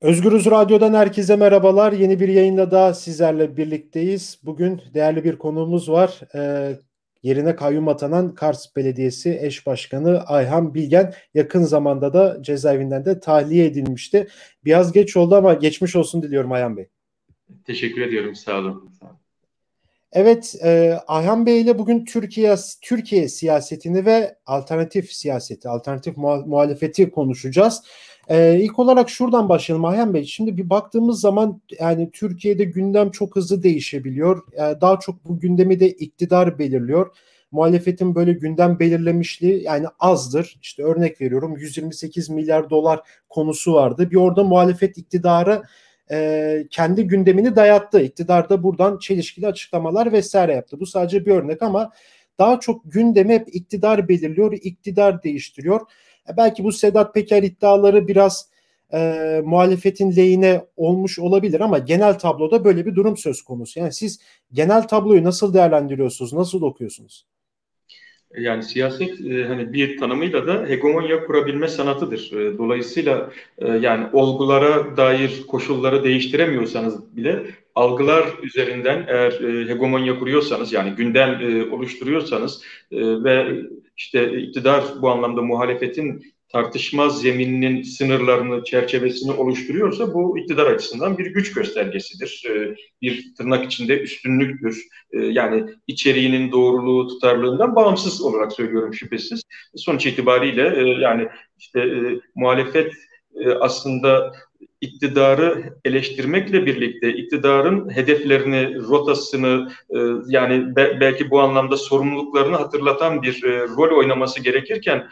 Özgürüz Radyo'dan herkese merhabalar. Yeni bir yayında da sizlerle birlikteyiz. Bugün değerli bir konuğumuz var. Ee, yerine kayyum atanan Kars Belediyesi eş başkanı Ayhan Bilgen yakın zamanda da cezaevinden de tahliye edilmişti. Biraz geç oldu ama geçmiş olsun diliyorum Ayhan Bey. Teşekkür ediyorum. Sağ olun. Sağ olun. Evet, e, Ayhan Bey ile bugün Türkiye Türkiye siyasetini ve alternatif siyaseti, alternatif muhalefeti konuşacağız. Ee, ilk olarak şuradan başlayalım Ayhan Bey. Şimdi bir baktığımız zaman yani Türkiye'de gündem çok hızlı değişebiliyor. Ee, daha çok bu gündemi de iktidar belirliyor. Muhalefetin böyle gündem belirlemişliği yani azdır. İşte örnek veriyorum 128 milyar dolar konusu vardı. Bir orada muhalefet iktidarı e, kendi gündemini dayattı. İktidar da buradan çelişkili açıklamalar vesaire yaptı. Bu sadece bir örnek ama daha çok gündemi hep iktidar belirliyor, iktidar değiştiriyor. E, belki bu Sedat Peker iddiaları biraz e, muhalefetin lehine olmuş olabilir ama genel tabloda böyle bir durum söz konusu. Yani siz genel tabloyu nasıl değerlendiriyorsunuz, nasıl okuyorsunuz? Yani siyaset e, hani bir tanımıyla da hegemonya kurabilme sanatıdır. E, dolayısıyla e, yani olgulara dair koşulları değiştiremiyorsanız bile algılar üzerinden eğer e, hegemonya kuruyorsanız yani gündem e, oluşturuyorsanız e, ve işte iktidar bu anlamda muhalefetin tartışma zemininin sınırlarını, çerçevesini oluşturuyorsa bu iktidar açısından bir güç göstergesidir. Ee, bir tırnak içinde üstünlüktür. Ee, yani içeriğinin doğruluğu, tutarlığından bağımsız olarak söylüyorum şüphesiz. Sonuç itibariyle e, yani işte e, muhalefet e, aslında iktidarı eleştirmekle birlikte iktidarın hedeflerini, rotasını yani belki bu anlamda sorumluluklarını hatırlatan bir rol oynaması gerekirken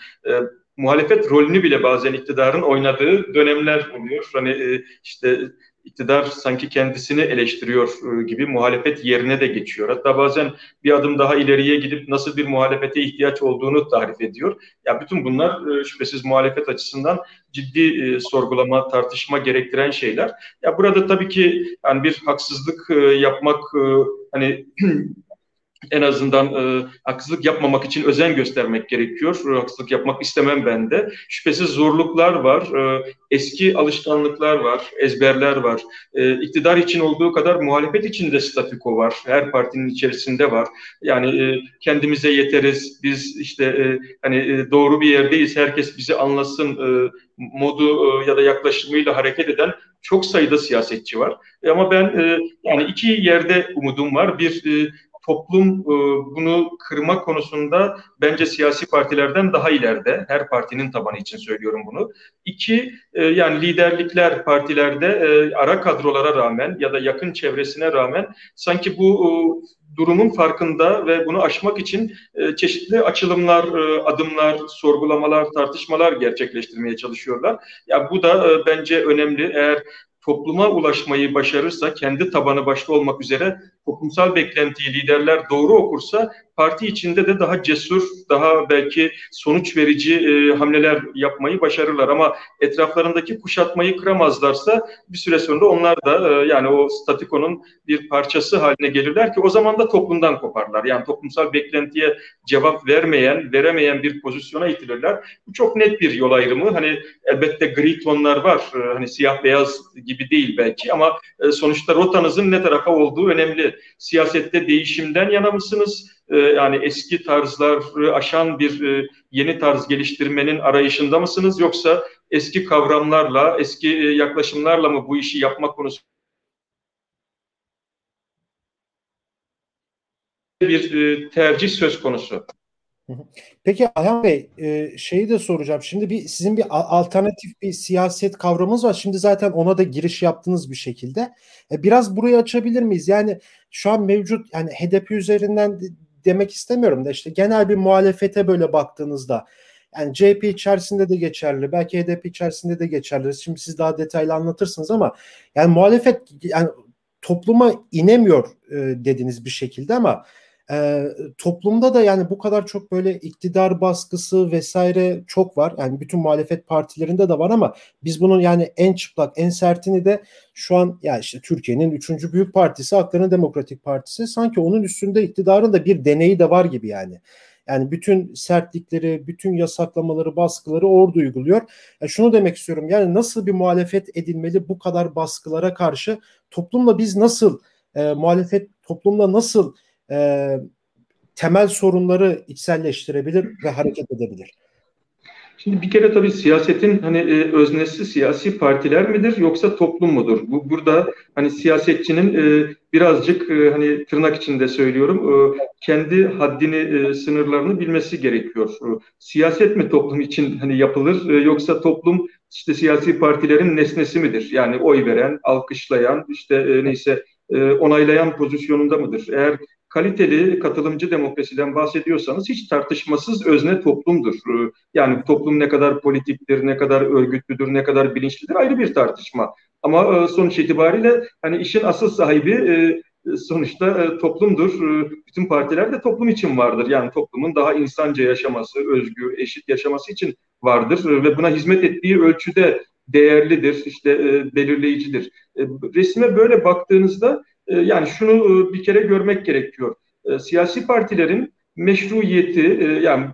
muhalefet rolünü bile bazen iktidarın oynadığı dönemler oluyor. Hani e, işte iktidar sanki kendisini eleştiriyor e, gibi muhalefet yerine de geçiyor. Hatta bazen bir adım daha ileriye gidip nasıl bir muhalefete ihtiyaç olduğunu tarif ediyor. Ya bütün bunlar e, şüphesiz muhalefet açısından ciddi e, sorgulama, tartışma gerektiren şeyler. Ya burada tabii ki yani bir haksızlık yapmak hani en azından e, haksızlık yapmamak için özen göstermek gerekiyor. Haksızlık yapmak istemem ben de. Şüphesiz zorluklar var, e, eski alışkanlıklar var, ezberler var. E, iktidar için olduğu kadar muhalefet için de statüko var. Her partinin içerisinde var. Yani e, kendimize yeteriz, biz işte e, hani e, doğru bir yerdeyiz, herkes bizi anlasın e, modu e, ya da yaklaşımıyla hareket eden çok sayıda siyasetçi var. E, ama ben e, yani iki yerde umudum var. Bir e, toplum e, bunu kırma konusunda bence siyasi partilerden daha ileride. Her partinin tabanı için söylüyorum bunu. İki, e, yani liderlikler partilerde e, ara kadrolara rağmen ya da yakın çevresine rağmen sanki bu durumun farkında ve bunu aşmak için çeşitli açılımlar, adımlar, sorgulamalar, tartışmalar gerçekleştirmeye çalışıyorlar. Ya bu da bence önemli. Eğer topluma ulaşmayı başarırsa, kendi tabanı başta olmak üzere toplumsal beklentiyi liderler doğru okursa parti içinde de daha cesur, daha belki sonuç verici e, hamleler yapmayı başarırlar. Ama etraflarındaki kuşatmayı kıramazlarsa bir süre sonra onlar da e, yani o statikonun bir parçası haline gelirler ki o zaman da toplumdan koparlar. Yani toplumsal beklentiye cevap vermeyen, veremeyen bir pozisyona itilirler. Bu çok net bir yol ayrımı. Hani elbette gri tonlar var. E, hani siyah beyaz gibi değil belki ama e, sonuçta rotanızın ne tarafa olduğu önemli siyasette değişimden yana mısınız? E, yani eski tarzları aşan bir e, yeni tarz geliştirmenin arayışında mısınız? Yoksa eski kavramlarla, eski e, yaklaşımlarla mı bu işi yapmak konusu bir tercih söz konusu. Peki Ayhan Bey şeyi de soracağım. Şimdi bir sizin bir alternatif bir siyaset kavramınız var. Şimdi zaten ona da giriş yaptınız bir şekilde. Biraz burayı açabilir miyiz? Yani şu an mevcut yani HDP üzerinden demek istemiyorum da işte genel bir muhalefete böyle baktığınızda yani CHP içerisinde de geçerli. Belki HDP içerisinde de geçerli. Şimdi siz daha detaylı anlatırsınız ama yani muhalefet yani topluma inemiyor e, dediniz bir şekilde ama e, toplumda da yani bu kadar çok böyle iktidar baskısı vesaire çok var. Yani bütün muhalefet partilerinde de var ama biz bunun yani en çıplak, en sertini de şu an ya işte Türkiye'nin üçüncü büyük partisi Hakların Demokratik Partisi sanki onun üstünde iktidarın da bir deneyi de var gibi yani. Yani bütün sertlikleri, bütün yasaklamaları, baskıları orada uyguluyor. Yani şunu demek istiyorum. Yani nasıl bir muhalefet edilmeli bu kadar baskılara karşı? Toplumla biz nasıl e, muhalefet toplumla nasıl e, temel sorunları içselleştirebilir ve hareket edebilir? Şimdi bir kere tabii siyasetin hani e, öznesi siyasi partiler midir yoksa toplum mudur? Bu burada hani siyasetçinin e, birazcık e, hani tırnak içinde söylüyorum e, kendi haddini e, sınırlarını bilmesi gerekiyor. E, siyaset mi toplum için hani yapılır e, yoksa toplum işte siyasi partilerin nesnesi midir? Yani oy veren, alkışlayan, işte e, neyse e, onaylayan pozisyonunda mıdır? Eğer kaliteli katılımcı demokrasiden bahsediyorsanız hiç tartışmasız özne toplumdur. Ee, yani toplum ne kadar politiktir, ne kadar örgütlüdür, ne kadar bilinçlidir ayrı bir tartışma. Ama e, sonuç itibariyle hani işin asıl sahibi e, sonuçta e, toplumdur. Bütün partiler de toplum için vardır. Yani toplumun daha insanca yaşaması, özgür, eşit yaşaması için vardır ve buna hizmet ettiği ölçüde değerlidir, işte belirleyicidir. Resme böyle baktığınızda e, yani şunu e, bir kere görmek gerekiyor. E, siyasi partilerin meşruiyeti yani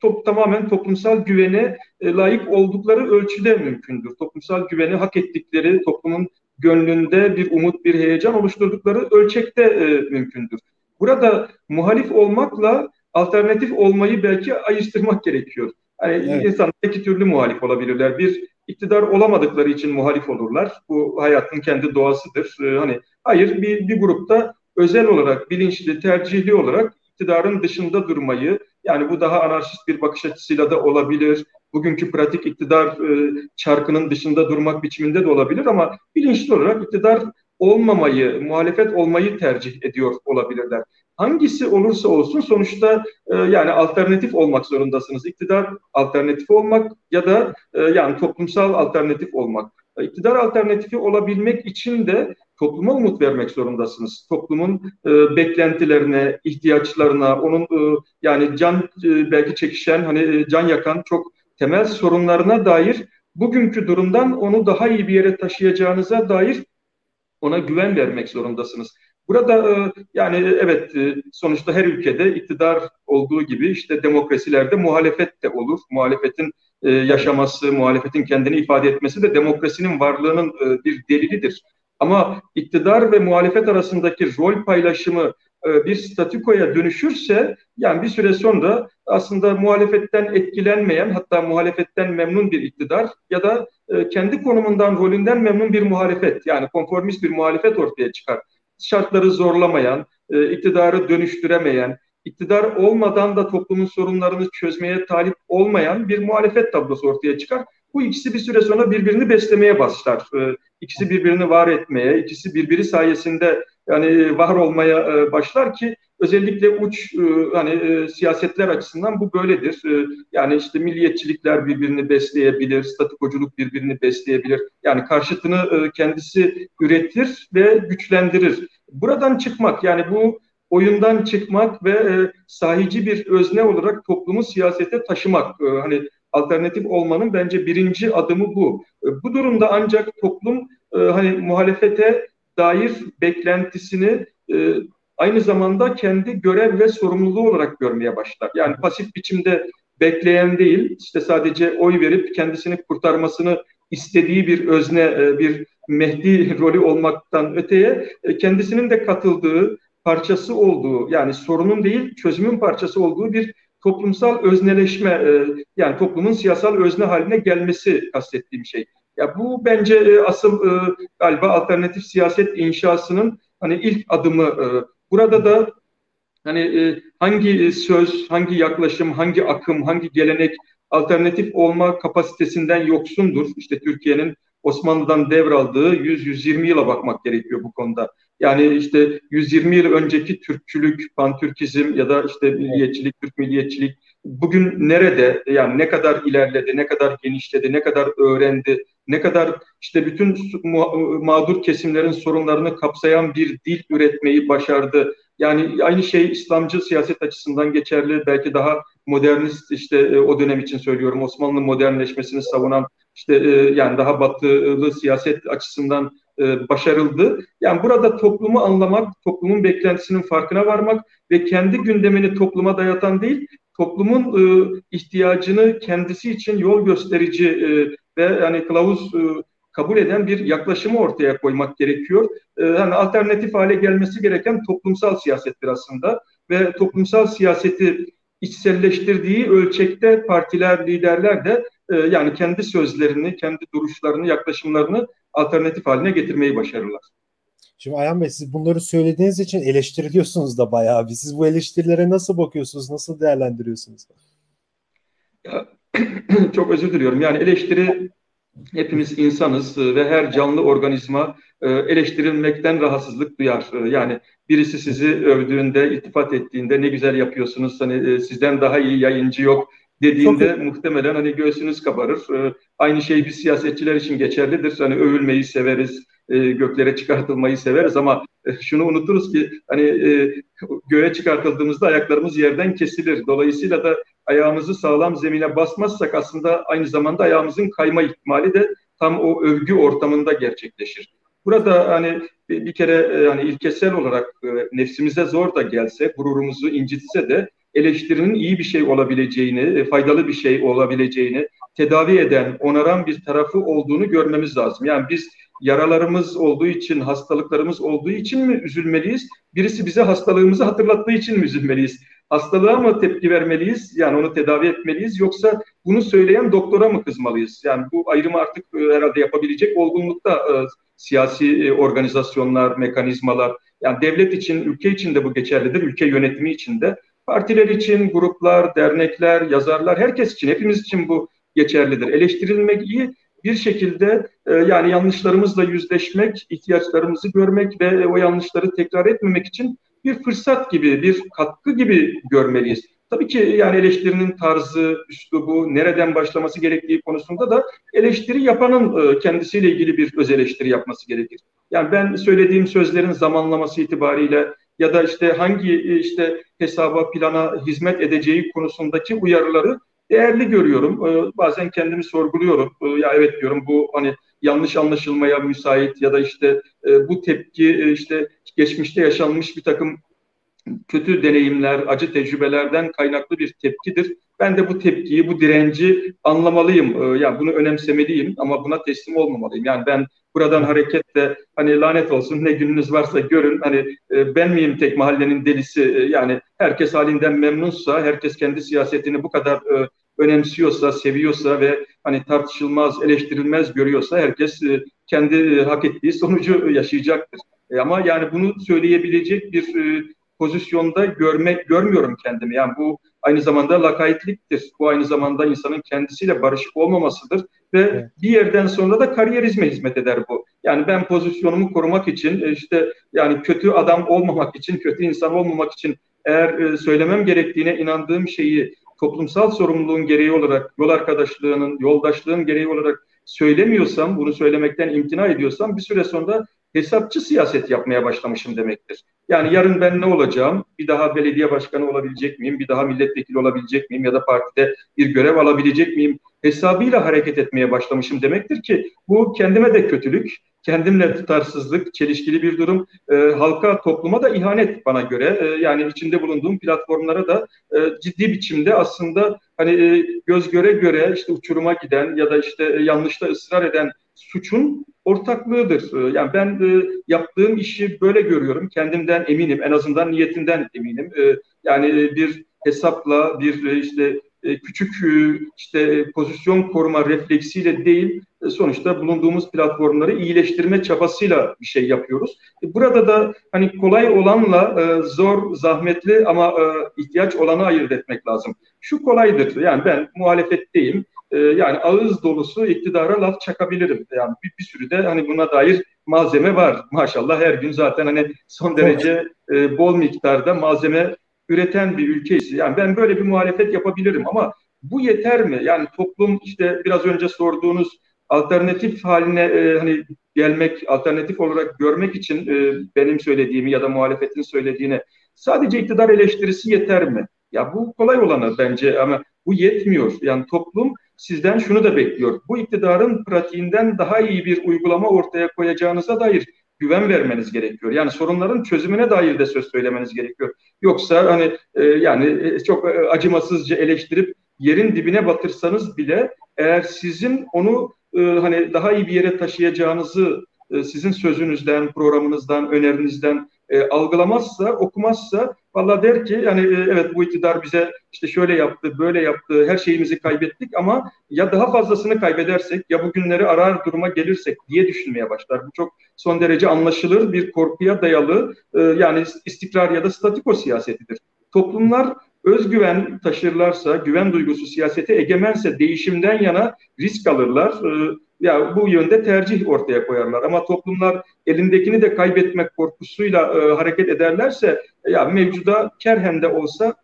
top, tamamen toplumsal güvene layık oldukları ölçüde mümkündür. Toplumsal güveni hak ettikleri, toplumun gönlünde bir umut, bir heyecan oluşturdukları ölçekte mümkündür. Burada muhalif olmakla alternatif olmayı belki ayıştırmak gerekiyor. Yani evet. insanlar iki türlü muhalif olabilirler. Bir iktidar olamadıkları için muhalif olurlar. Bu hayatın kendi doğasıdır. Ee, hani hayır bir, bir grupta özel olarak bilinçli, tercihli olarak iktidarın dışında durmayı yani bu daha anarşist bir bakış açısıyla da olabilir. Bugünkü pratik iktidar e, çarkının dışında durmak biçiminde de olabilir ama bilinçli olarak iktidar olmamayı, muhalefet olmayı tercih ediyor olabilirler. Hangisi olursa olsun sonuçta e, yani alternatif olmak zorundasınız. İktidar alternatif olmak ya da e, yani toplumsal alternatif olmak. İktidar alternatifi olabilmek için de topluma umut vermek zorundasınız. Toplumun e, beklentilerine, ihtiyaçlarına, onun e, yani can e, belki çekişen, hani e, can yakan çok temel sorunlarına dair bugünkü durumdan onu daha iyi bir yere taşıyacağınıza dair ona güven vermek zorundasınız. Burada e, yani evet e, sonuçta her ülkede iktidar olduğu gibi işte demokrasilerde muhalefet de olur. Muhalefetin e, yaşaması, muhalefetin kendini ifade etmesi de demokrasinin varlığının bir delilidir. Ama iktidar ve muhalefet arasındaki rol paylaşımı bir statükoya dönüşürse yani bir süre sonra aslında muhalefetten etkilenmeyen hatta muhalefetten memnun bir iktidar ya da kendi konumundan rolünden memnun bir muhalefet yani konformist bir muhalefet ortaya çıkar şartları zorlamayan, e, iktidarı dönüştüremeyen, iktidar olmadan da toplumun sorunlarını çözmeye talip olmayan bir muhalefet tablosu ortaya çıkar. Bu ikisi bir süre sonra birbirini beslemeye başlar. E, ikisi birbirini var etmeye, ikisi birbiri sayesinde yani var olmaya e, başlar ki özellikle uç e, hani e, siyasetler açısından bu böyledir. E, yani işte milliyetçilikler birbirini besleyebilir, statikoculuk birbirini besleyebilir. Yani karşıtını e, kendisi üretir ve güçlendirir. Buradan çıkmak yani bu oyundan çıkmak ve e, sahici bir özne olarak toplumu siyasete taşımak. E, hani alternatif olmanın bence birinci adımı bu. E, bu durumda ancak toplum e, hani muhalefete dair beklentisini e, aynı zamanda kendi görev ve sorumluluğu olarak görmeye başlar. Yani pasif biçimde bekleyen değil, işte sadece oy verip kendisini kurtarmasını istediği bir özne, bir Mehdi rolü olmaktan öteye kendisinin de katıldığı, parçası olduğu, yani sorunun değil çözümün parçası olduğu bir toplumsal özneleşme, e, yani toplumun siyasal özne haline gelmesi kastettiğim şey. Ya bu bence asıl galiba alternatif siyaset inşasının hani ilk adımı Burada da hani e, hangi söz, hangi yaklaşım, hangi akım, hangi gelenek alternatif olma kapasitesinden yoksundur. İşte Türkiye'nin Osmanlı'dan devraldığı 100-120 yıla bakmak gerekiyor bu konuda. Yani işte 120 yıl önceki Türkçülük, pantürkizm ya da işte milliyetçilik, Türk milliyetçilik bugün nerede yani ne kadar ilerledi, ne kadar genişledi, ne kadar öğrendi, ne kadar işte bütün mağdur kesimlerin sorunlarını kapsayan bir dil üretmeyi başardı. Yani aynı şey İslamcı siyaset açısından geçerli. Belki daha modernist işte e, o dönem için söylüyorum Osmanlı modernleşmesini savunan işte e, yani daha batılı siyaset açısından e, başarıldı. Yani burada toplumu anlamak, toplumun beklentisinin farkına varmak ve kendi gündemini topluma dayatan değil, toplumun e, ihtiyacını kendisi için yol gösterici e, ve yani kılavuz e, kabul eden bir yaklaşımı ortaya koymak gerekiyor. E, yani alternatif hale gelmesi gereken toplumsal siyasettir aslında ve toplumsal siyaseti içselleştirdiği ölçekte partiler, liderler de e, yani kendi sözlerini, kendi duruşlarını, yaklaşımlarını alternatif haline getirmeyi başarırlar. Şimdi Ayhan Bey siz bunları söylediğiniz için eleştiriliyorsunuz da bayağı bir. Siz bu eleştirilere nasıl bakıyorsunuz, nasıl değerlendiriyorsunuz? Ya, çok özür diliyorum. Yani eleştiri hepimiz insanız ve her canlı organizma e, eleştirilmekten rahatsızlık duyar. E, yani birisi sizi övdüğünde, iltifat ettiğinde ne güzel yapıyorsunuz, hani e, sizden daha iyi yayıncı yok dediğinde Çok... muhtemelen hani göğsünüz kabarır. Aynı şey bir siyasetçiler için geçerlidir. Hani övülmeyi severiz, göklere çıkartılmayı severiz ama şunu unuturuz ki hani göğe çıkartıldığımızda ayaklarımız yerden kesilir. Dolayısıyla da ayağımızı sağlam zemine basmazsak aslında aynı zamanda ayağımızın kayma ihtimali de tam o övgü ortamında gerçekleşir. Burada hani bir kere yani ilkesel olarak nefsimize zor da gelse, gururumuzu incitse de eleştirinin iyi bir şey olabileceğini, faydalı bir şey olabileceğini, tedavi eden, onaran bir tarafı olduğunu görmemiz lazım. Yani biz yaralarımız olduğu için, hastalıklarımız olduğu için mi üzülmeliyiz? Birisi bize hastalığımızı hatırlattığı için mi üzülmeliyiz? Hastalığa mı tepki vermeliyiz? Yani onu tedavi etmeliyiz yoksa bunu söyleyen doktora mı kızmalıyız? Yani bu ayrımı artık e, herhalde yapabilecek olgunlukta e, siyasi e, organizasyonlar, mekanizmalar, yani devlet için, ülke için de bu geçerlidir, ülke yönetimi için de. Partiler için, gruplar, dernekler, yazarlar, herkes için, hepimiz için bu geçerlidir. Eleştirilmek iyi, bir şekilde e, yani yanlışlarımızla yüzleşmek, ihtiyaçlarımızı görmek ve o yanlışları tekrar etmemek için bir fırsat gibi, bir katkı gibi görmeliyiz. Tabii ki yani eleştirinin tarzı, üslubu, nereden başlaması gerektiği konusunda da eleştiri yapanın e, kendisiyle ilgili bir öz eleştiri yapması gerekir. Yani ben söylediğim sözlerin zamanlaması itibariyle ya da işte hangi e, işte hesaba, plana hizmet edeceği konusundaki uyarıları değerli görüyorum. E, bazen kendimi sorguluyorum. Ya evet diyorum bu hani yanlış anlaşılmaya müsait ya da işte bu tepki işte geçmişte yaşanmış bir takım kötü deneyimler, acı tecrübelerden kaynaklı bir tepkidir. Ben de bu tepkiyi, bu direnci anlamalıyım. Ee, yani bunu önemsemeliyim ama buna teslim olmamalıyım. Yani ben buradan hareketle hani lanet olsun ne gününüz varsa görün. Hani e, ben miyim tek mahallenin delisi? E, yani herkes halinden memnunsa, herkes kendi siyasetini bu kadar e, önemsiyorsa, seviyorsa ve hani tartışılmaz, eleştirilmez görüyorsa herkes kendi hak ettiği sonucu yaşayacaktır. Ama yani bunu söyleyebilecek bir pozisyonda görmek görmüyorum kendimi. Yani bu aynı zamanda lakaytliktir. Bu aynı zamanda insanın kendisiyle barışık olmamasıdır ve evet. bir yerden sonra da kariyerizme hizmet eder bu. Yani ben pozisyonumu korumak için e, işte yani kötü adam olmamak için, kötü insan olmamak için eğer e, söylemem gerektiğine inandığım şeyi toplumsal sorumluluğun gereği olarak, yol arkadaşlığının, yoldaşlığın gereği olarak söylemiyorsam, bunu söylemekten imtina ediyorsam bir süre sonra hesapçı siyaset yapmaya başlamışım demektir. Yani yarın ben ne olacağım? Bir daha belediye başkanı olabilecek miyim? Bir daha milletvekili olabilecek miyim? Ya da partide bir görev alabilecek miyim? Hesabıyla hareket etmeye başlamışım demektir ki bu kendime de kötülük, kendimle tutarsızlık, çelişkili bir durum. E, halka, topluma da ihanet bana göre. E, yani içinde bulunduğum platformlara da e, ciddi biçimde aslında hani e, göz göre göre işte uçuruma giden ya da işte e, yanlışta ısrar eden suçun ortaklığıdır. Ee, yani ben e, yaptığım işi böyle görüyorum. Kendimden eminim. En azından niyetinden eminim. E, yani bir hesapla, bir e, işte e, küçük e, işte pozisyon koruma refleksiyle değil e, sonuçta bulunduğumuz platformları iyileştirme çabasıyla bir şey yapıyoruz. Burada da hani kolay olanla zor, zahmetli ama ihtiyaç olanı ayırt etmek lazım. Şu kolaydır. Yani ben muhalefetteyim. Yani ağız dolusu iktidara laf çakabilirim. Yani bir, bir sürü de hani buna dair malzeme var. Maşallah her gün zaten hani son derece bol miktarda malzeme üreten bir ülkeyiz. Yani ben böyle bir muhalefet yapabilirim ama bu yeter mi? Yani toplum işte biraz önce sorduğunuz alternatif haline e, hani gelmek, alternatif olarak görmek için e, benim söylediğimi ya da muhalefetin söylediğini sadece iktidar eleştirisi yeter mi? Ya bu kolay olanı bence ama bu yetmiyor. Yani toplum sizden şunu da bekliyor. Bu iktidarın pratiğinden daha iyi bir uygulama ortaya koyacağınıza dair güven vermeniz gerekiyor. Yani sorunların çözümüne dair de söz söylemeniz gerekiyor. Yoksa hani e, yani e, çok e, acımasızca eleştirip yerin dibine batırsanız bile eğer sizin onu e, hani daha iyi bir yere taşıyacağınızı e, sizin sözünüzden, programınızdan, önerinizden e, algılamazsa, okumazsa valla der ki yani e, evet bu iktidar bize işte şöyle yaptı, böyle yaptı, her şeyimizi kaybettik ama ya daha fazlasını kaybedersek ya bugünleri arar duruma gelirsek diye düşünmeye başlar. Bu çok son derece anlaşılır bir korkuya dayalı e, yani istikrar ya da statiko siyasetidir. Toplumlar özgüven taşırlarsa, güven duygusu siyasete egemense değişimden yana risk alırlar. E, ya bu yönde tercih ortaya koyarlar. Ama toplumlar elindekini de kaybetmek korkusuyla e, hareket ederlerse ya mevcuda kerhen de olsa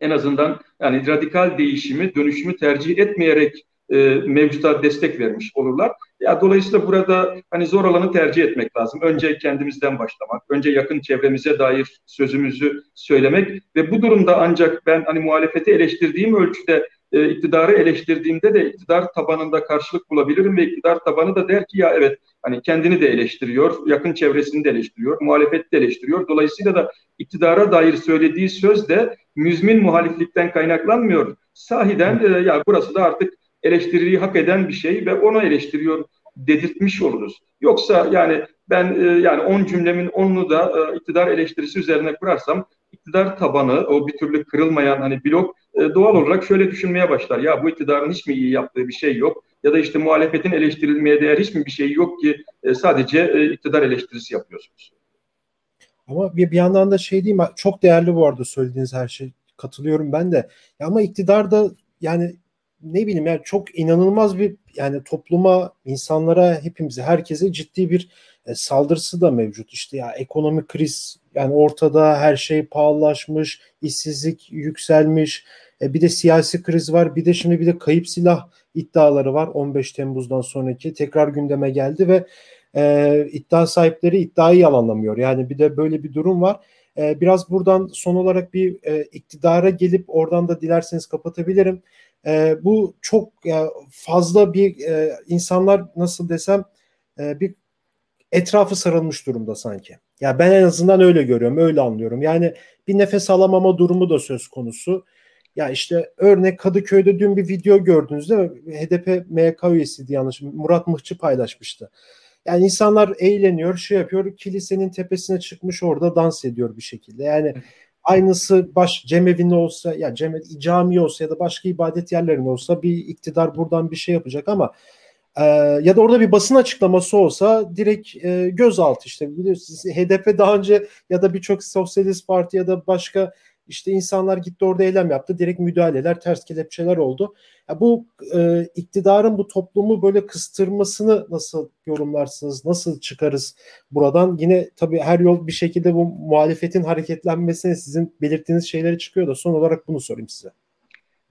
en azından yani radikal değişimi, dönüşümü tercih etmeyerek e, mevcuta destek vermiş olurlar. Ya dolayısıyla burada hani zor olanı tercih etmek lazım. Önce kendimizden başlamak, önce yakın çevremize dair sözümüzü söylemek ve bu durumda ancak ben hani muhalefeti eleştirdiğim ölçüde e, iktidarı eleştirdiğimde de iktidar tabanında karşılık bulabilirim ve iktidar tabanı da der ki ya evet hani kendini de eleştiriyor, yakın çevresini de eleştiriyor, muhalefeti de eleştiriyor. Dolayısıyla da iktidara dair söylediği söz de müzmin muhaliflikten kaynaklanmıyor. Sahiden e, ya burası da artık eleştiriliği hak eden bir şey ve onu eleştiriyor dedirtmiş oluruz. Yoksa yani ben e, yani 10 cümlemin 10'unu da e, iktidar eleştirisi üzerine kurarsam iktidar tabanı o bir türlü kırılmayan hani blok e, doğal olarak şöyle düşünmeye başlar. Ya bu iktidarın hiç mi iyi yaptığı bir şey yok? Ya da işte muhalefetin eleştirilmeye değer hiç mi bir şey yok ki e, sadece e, iktidar eleştirisi yapıyorsunuz? Ama bir, bir yandan da şey diyeyim çok değerli bu arada söylediğiniz her şey katılıyorum ben de. Ya ama iktidar da yani ne bileyim yani çok inanılmaz bir yani topluma, insanlara, hepimize, herkese ciddi bir e, saldırısı da mevcut. İşte ya ekonomik kriz yani ortada her şey pahalılaşmış, işsizlik yükselmiş. E, bir de siyasi kriz var. Bir de şimdi bir de kayıp silah iddiaları var 15 Temmuz'dan sonraki tekrar gündeme geldi ve e, iddia sahipleri iddiayı yalanlamıyor. Yani bir de böyle bir durum var. E, biraz buradan son olarak bir e, iktidara gelip oradan da dilerseniz kapatabilirim. E, bu çok ya, fazla bir e, insanlar nasıl desem e, bir etrafı sarılmış durumda sanki. Ya ben en azından öyle görüyorum, öyle anlıyorum. Yani bir nefes alamama durumu da söz konusu. Ya işte örnek Kadıköy'de dün bir video gördünüz değil mi? HDP MYK üyesiydi yanlış. Murat Mıhçı paylaşmıştı. Yani insanlar eğleniyor, şey yapıyor, kilisenin tepesine çıkmış orada dans ediyor bir şekilde. Yani aynısı baş cemevinde olsa ya cem, cami olsa ya da başka ibadet yerlerinde olsa bir iktidar buradan bir şey yapacak ama e, ya da orada bir basın açıklaması olsa direkt e, gözaltı işte. Biliyorsunuz HDP daha önce ya da birçok sosyalist parti ya da başka işte insanlar gitti orada eylem yaptı. Direkt müdahaleler, ters kelepçeler oldu. Ya bu e, iktidarın bu toplumu böyle kıstırmasını nasıl yorumlarsınız? Nasıl çıkarız buradan? Yine tabii her yol bir şekilde bu muhalefetin hareketlenmesine sizin belirttiğiniz şeyleri çıkıyor da son olarak bunu sorayım size.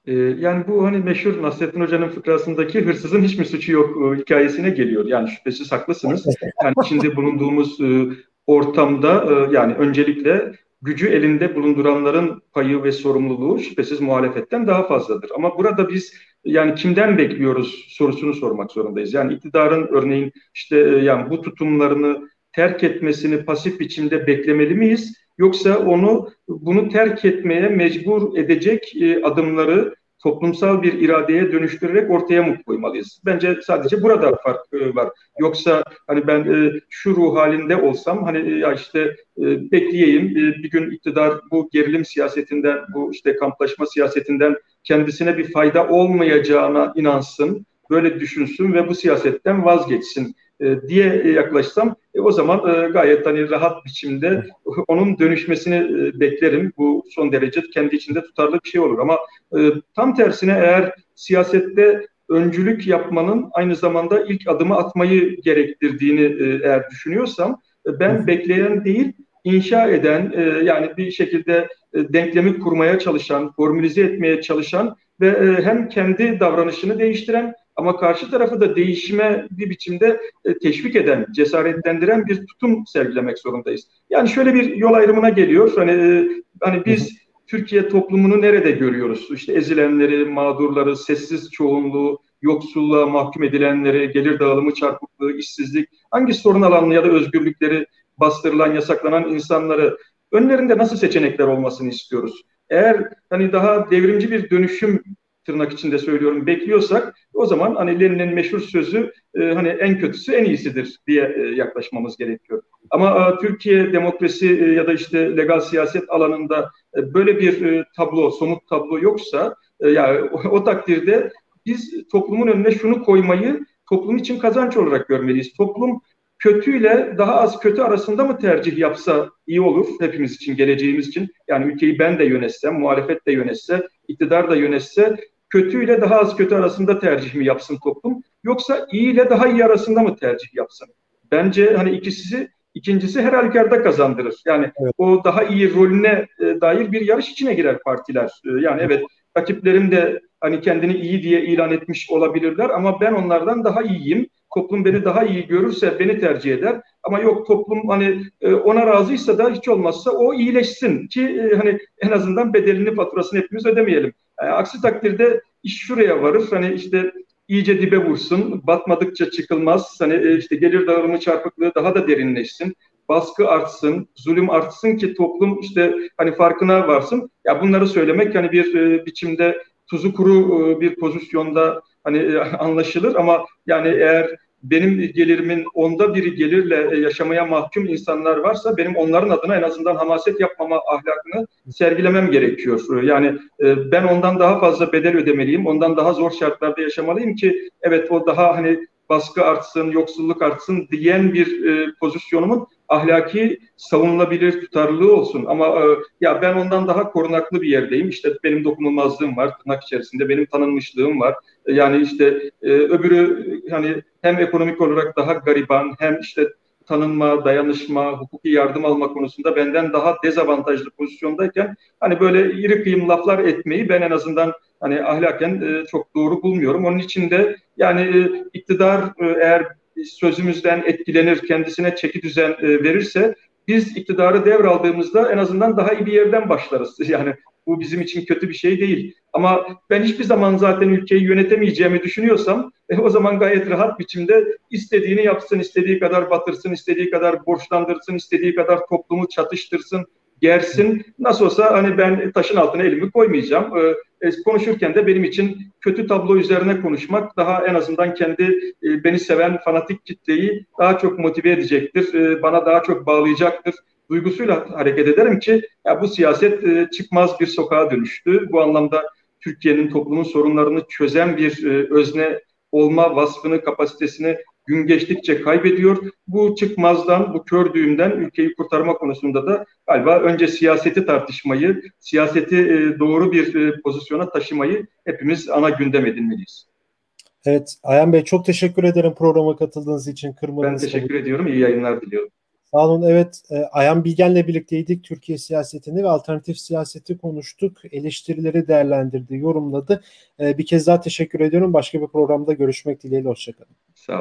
Ee, yani bu hani meşhur Nasrettin Hoca'nın fıkrasındaki hırsızın hiçbir suçu yok e, hikayesine geliyor. Yani şüphesiz haklısınız. Yani şimdi bulunduğumuz e, ortamda e, yani öncelikle gücü elinde bulunduranların payı ve sorumluluğu şüphesiz muhalefetten daha fazladır. Ama burada biz yani kimden bekliyoruz sorusunu sormak zorundayız. Yani iktidarın örneğin işte e, yani bu tutumlarını terk etmesini pasif biçimde beklemeli miyiz? Yoksa onu bunu terk etmeye mecbur edecek e, adımları toplumsal bir iradeye dönüştürerek ortaya mı koymalıyız? Bence sadece burada fark e, var. Yoksa hani ben e, şu ruh halinde olsam hani e, ya işte e, bekleyeyim e, bir gün iktidar bu gerilim siyasetinden bu işte kamplaşma siyasetinden kendisine bir fayda olmayacağına inansın, böyle düşünsün ve bu siyasetten vazgeçsin diye yaklaşsam e, o zaman e, gayet hani rahat biçimde onun dönüşmesini e, beklerim. Bu son derece kendi içinde tutarlı bir şey olur ama e, tam tersine eğer siyasette öncülük yapmanın aynı zamanda ilk adımı atmayı gerektirdiğini e, eğer düşünüyorsam e, ben bekleyen değil inşa eden e, yani bir şekilde e, denklemi kurmaya çalışan, formülize etmeye çalışan ve e, hem kendi davranışını değiştiren ama karşı tarafı da değişime bir biçimde e, teşvik eden, cesaretlendiren bir tutum sergilemek zorundayız. Yani şöyle bir yol ayrımına geliyor. Hani e, hani biz Türkiye toplumunu nerede görüyoruz? İşte ezilenleri, mağdurları, sessiz çoğunluğu, yoksulluğa mahkum edilenleri, gelir dağılımı çarpıklığı, işsizlik, hangi sorun alanını ya da özgürlükleri bastırılan, yasaklanan insanları önlerinde nasıl seçenekler olmasını istiyoruz? Eğer hani daha devrimci bir dönüşüm tırnak içinde söylüyorum bekliyorsak o zaman hani Lenin'in meşhur sözü e, hani en kötüsü en iyisidir diye e, yaklaşmamız gerekiyor. Ama e, Türkiye demokrasi ya da işte legal siyaset alanında böyle bir tablo, somut tablo yoksa e, yani o, o takdirde biz toplumun önüne şunu koymayı toplum için kazanç olarak görmeliyiz. Toplum kötüyle daha az kötü arasında mı tercih yapsa iyi olur hepimiz için, geleceğimiz için. Yani ülkeyi ben de yönetsem, muhalefet de yönetse, iktidar da yönetse kötüyle daha az kötü arasında tercih mi yapsın toplum? Yoksa iyi ile daha iyi arasında mı tercih yapsın? Bence hani ikisi ikincisi her halükarda kazandırır. Yani evet. o daha iyi rolüne e, dair bir yarış içine girer partiler. E, yani evet rakiplerim de hani kendini iyi diye ilan etmiş olabilirler ama ben onlardan daha iyiyim toplum beni daha iyi görürse beni tercih eder. Ama yok toplum hani e, ona razıysa da hiç olmazsa o iyileşsin ki e, hani en azından bedelini faturasını hepimiz ödemeyelim. E, aksi takdirde iş şuraya varır. Hani işte iyice dibe vursun, batmadıkça çıkılmaz. Hani işte gelir dağılımı çarpıklığı daha da derinleşsin. Baskı artsın, zulüm artsın ki toplum işte hani farkına varsın. Ya bunları söylemek hani bir e, biçimde tuzu kuru e, bir pozisyonda hani e, anlaşılır ama yani eğer benim gelirimin onda biri gelirle e, yaşamaya mahkum insanlar varsa benim onların adına en azından hamaset yapmama ahlakını sergilemem gerekiyor. Yani e, ben ondan daha fazla bedel ödemeliyim, ondan daha zor şartlarda yaşamalıyım ki evet o daha hani baskı artsın, yoksulluk artsın diyen bir e, pozisyonumun ahlaki savunulabilir tutarlılığı olsun. Ama e, ya ben ondan daha korunaklı bir yerdeyim. İşte benim dokunulmazlığım var tırnak içerisinde, benim tanınmışlığım var. Yani işte e, öbürü hani hem ekonomik olarak daha gariban hem işte tanınma, dayanışma, hukuki yardım alma konusunda benden daha dezavantajlı pozisyondayken hani böyle iri kıyım laflar etmeyi ben en azından hani ahlaken e, çok doğru bulmuyorum. Onun için de yani e, iktidar e, eğer sözümüzden etkilenir, kendisine çeki düzen e, verirse biz iktidarı devraldığımızda en azından daha iyi bir yerden başlarız. Yani bu bizim için kötü bir şey değil. Ama ben hiçbir zaman zaten ülkeyi yönetemeyeceğimi düşünüyorsam e, o zaman gayet rahat biçimde istediğini yapsın, istediği kadar batırsın, istediği kadar borçlandırsın, istediği kadar toplumu çatıştırsın, gersin. Nasıl olsa hani ben taşın altına elimi koymayacağım. Ee, e, konuşurken de benim için kötü tablo üzerine konuşmak daha en azından kendi e, beni seven fanatik kitleyi daha çok motive edecektir. E, bana daha çok bağlayacaktır duygusuyla hareket ederim ki ya bu siyaset e, çıkmaz bir sokağa dönüştü. Bu anlamda Türkiye'nin toplumun sorunlarını çözen bir e, özne olma vasfını, kapasitesini gün geçtikçe kaybediyor. Bu çıkmazdan, bu kör düğümden ülkeyi kurtarma konusunda da galiba önce siyaseti tartışmayı, siyaseti e, doğru bir e, pozisyona taşımayı hepimiz ana gündem edinmeliyiz. Evet, Ayhan Bey çok teşekkür ederim programa katıldığınız için. Kırmadığınız ben teşekkür ediyorum. İyi yayınlar diliyorum. Sağ olun. Evet, e, Ayhan Bilgen'le birlikteydik. Türkiye siyasetini ve alternatif siyaseti konuştuk. Eleştirileri değerlendirdi, yorumladı. Bir kez daha teşekkür ediyorum. Başka bir programda görüşmek dileğiyle. Hoşçakalın. Sağ